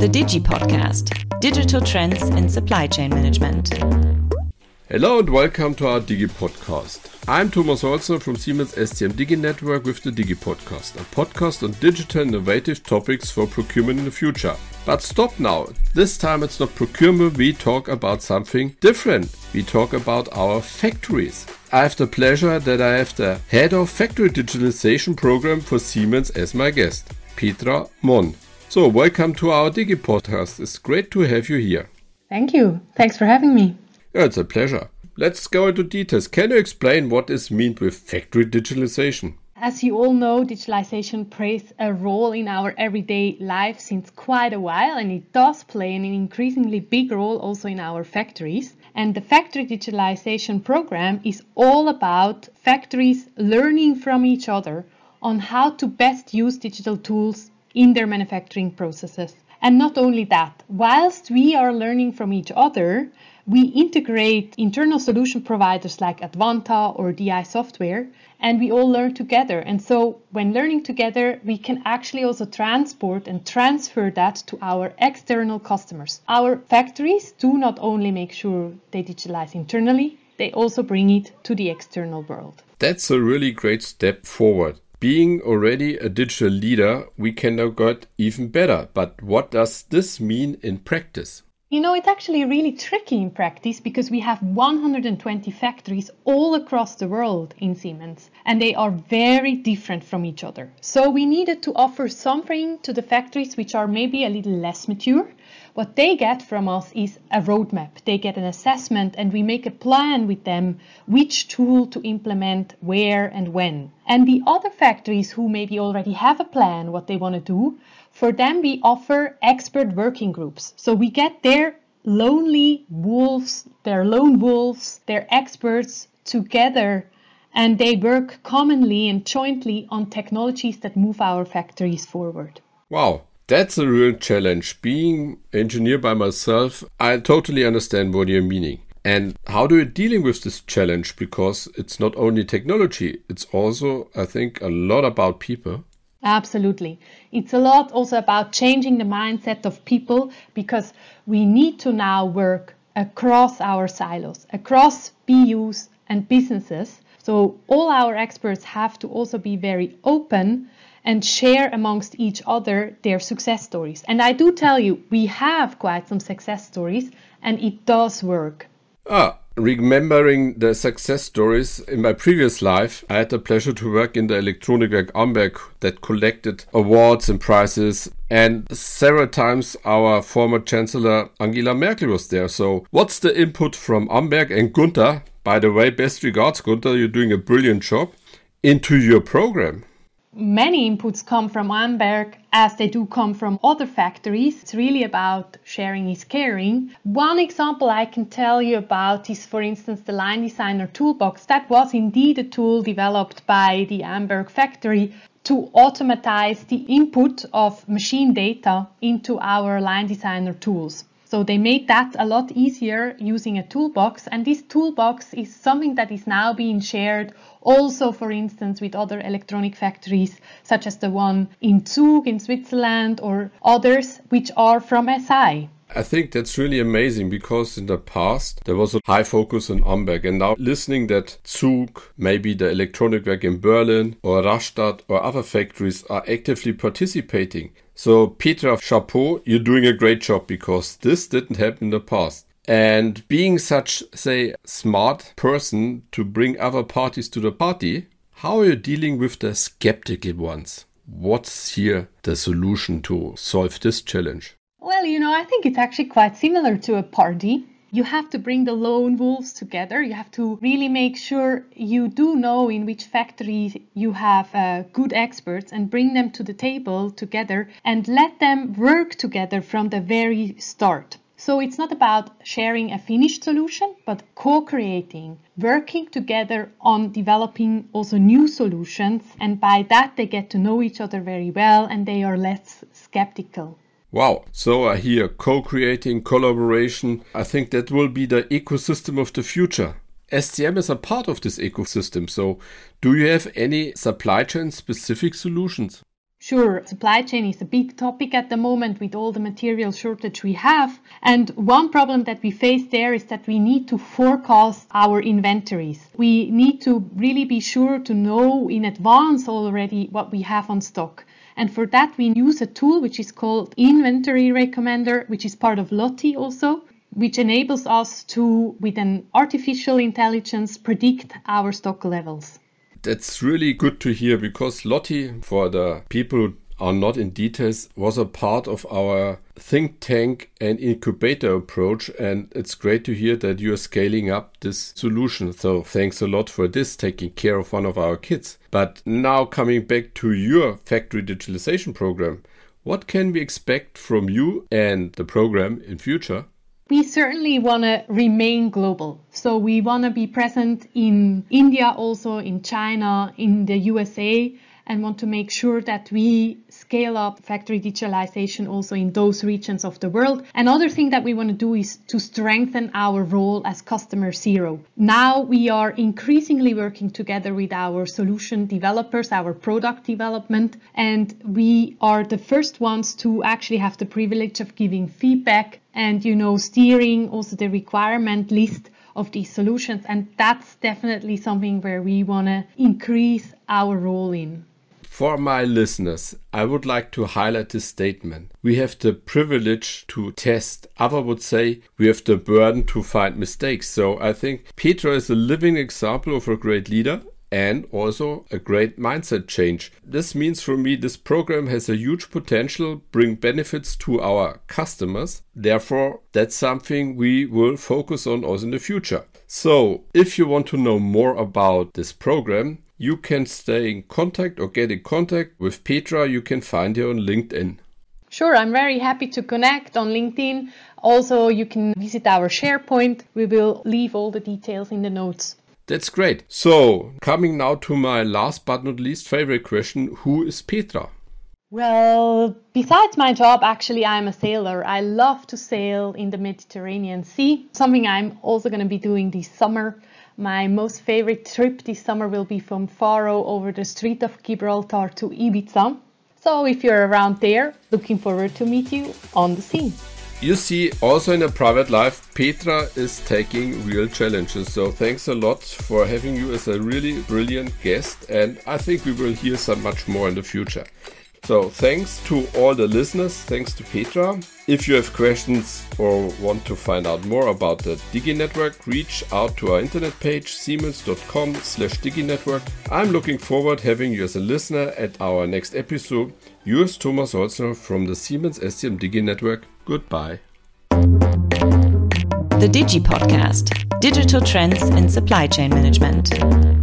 The Digi Podcast Digital Trends in Supply Chain Management. Hello and welcome to our Digi Podcast. I'm Thomas Holzer from Siemens SCM Digi Network with the Digi Podcast, a podcast on digital innovative topics for procurement in the future. But stop now. This time it's not procurement, we talk about something different. We talk about our factories. I have the pleasure that I have the head of factory digitalization program for Siemens as my guest, Petra Mon. So, welcome to our Digi podcast. It's great to have you here. Thank you. Thanks for having me. Yeah, it's a pleasure. Let's go into details. Can you explain what is meant with factory digitalization? As you all know, digitalization plays a role in our everyday life since quite a while, and it does play an increasingly big role also in our factories. And the factory digitalization program is all about factories learning from each other on how to best use digital tools in their manufacturing processes. And not only that, whilst we are learning from each other, we integrate internal solution providers like Advanta or DI Software, and we all learn together. And so, when learning together, we can actually also transport and transfer that to our external customers. Our factories do not only make sure they digitalize internally, they also bring it to the external world. That's a really great step forward being already a digital leader, we can now get even better. But what does this mean in practice? You know, it's actually really tricky in practice because we have 120 factories all across the world in Siemens, and they are very different from each other. So we needed to offer something to the factories which are maybe a little less mature what they get from us is a roadmap. They get an assessment, and we make a plan with them which tool to implement where and when. And the other factories who maybe already have a plan what they want to do, for them we offer expert working groups. So we get their lonely wolves, their lone wolves, their experts together and they work commonly and jointly on technologies that move our factories forward. Wow, that's a real challenge. Being engineer by myself, I totally understand what you're meaning. And how do you dealing with this challenge? Because it's not only technology, it's also, I think, a lot about people. Absolutely. It's a lot also about changing the mindset of people because we need to now work across our silos, across BUs and businesses. So all our experts have to also be very open and share amongst each other their success stories. And I do tell you, we have quite some success stories and it does work. Ah, remembering the success stories in my previous life, I had the pleasure to work in the Elektronikwerk Amberg that collected awards and prizes. And several times our former Chancellor Angela Merkel was there. So, what's the input from Amberg and Gunther? By the way, best regards, Gunther, you're doing a brilliant job into your program many inputs come from Amberg as they do come from other factories. It's really about sharing is caring. One example I can tell you about is, for instance, the Line Designer Toolbox. That was indeed a tool developed by the Amberg factory to automatize the input of machine data into our Line Designer tools. So they made that a lot easier using a toolbox. And this toolbox is something that is now being shared also, for instance, with other electronic factories, such as the one in Zug in Switzerland or others which are from SI. I think that's really amazing because in the past there was a high focus on Amberg and now listening that Zug, maybe the Elektronikwerk in Berlin or Rastatt or other factories are actively participating. So, Petra, chapeau, you're doing a great job because this didn't happen in the past. And being such, say, smart person to bring other parties to the party, how are you dealing with the skeptical ones? What's here the solution to solve this challenge? Well, you know, I think it's actually quite similar to a party you have to bring the lone wolves together. You have to really make sure you do know in which factory you have uh, good experts and bring them to the table together and let them work together from the very start. So it's not about sharing a finished solution, but co creating, working together on developing also new solutions. And by that, they get to know each other very well and they are less skeptical. Wow. So uh, I hear co-creating, collaboration. I think that will be the ecosystem of the future. SCM is a part of this ecosystem. So do you have any supply chain specific solutions? Sure, supply chain is a big topic at the moment with all the material shortage we have. And one problem that we face there is that we need to forecast our inventories. We need to really be sure to know in advance already what we have on stock. And for that, we use a tool which is called Inventory Recommender, which is part of Lotti also, which enables us to, with an artificial intelligence, predict our stock levels. That's really good to hear because Lotti, for the people are not in details, was a part of our think tank and incubator approach. And it's great to hear that you're scaling up this solution. So thanks a lot for this, taking care of one of our kids. But now coming back to your factory digitalization program, what can we expect from you and the program in future? we certainly want to remain global. So we want to be present in India, also in China, in the USA, and want to make sure that we scale up factory digitalization also in those regions of the world. Another thing that we want to do is to strengthen our role as customer zero. Now we are increasingly working together with our solution developers, our product development, and we are the first ones to actually have the privilege of giving feedback and you know steering also the requirement list of these solutions and that's definitely something where we want to increase our role in for my listeners, I would like to highlight this statement. We have the privilege to test. Other would say we have the burden to find mistakes. So I think Petra is a living example of a great leader and also a great mindset change. This means for me this program has a huge potential bring benefits to our customers. Therefore, that's something we will focus on also in the future. So, if you want to know more about this program, you can stay in contact or get in contact with Petra. You can find her on LinkedIn. Sure, I'm very happy to connect on LinkedIn. Also, you can visit our SharePoint. We will leave all the details in the notes. That's great. So, coming now to my last but not least favorite question Who is Petra? Well, besides my job, actually, I'm a sailor. I love to sail in the Mediterranean Sea, something I'm also going to be doing this summer. My most favorite trip this summer will be from Faro over the Strait of Gibraltar to Ibiza. So, if you're around there, looking forward to meet you on the sea. You see, also in a private life, Petra is taking real challenges. So thanks a lot for having you as a really brilliant guest. And I think we will hear some much more in the future. So thanks to all the listeners. Thanks to Petra. If you have questions or want to find out more about the Digi Network, reach out to our internet page siemens.com slash diginetwork. I'm looking forward having you as a listener at our next episode. Yours Thomas Holzner from the Siemens SCM Digi Network. Goodbye. The Digi Podcast Digital Trends in Supply Chain Management.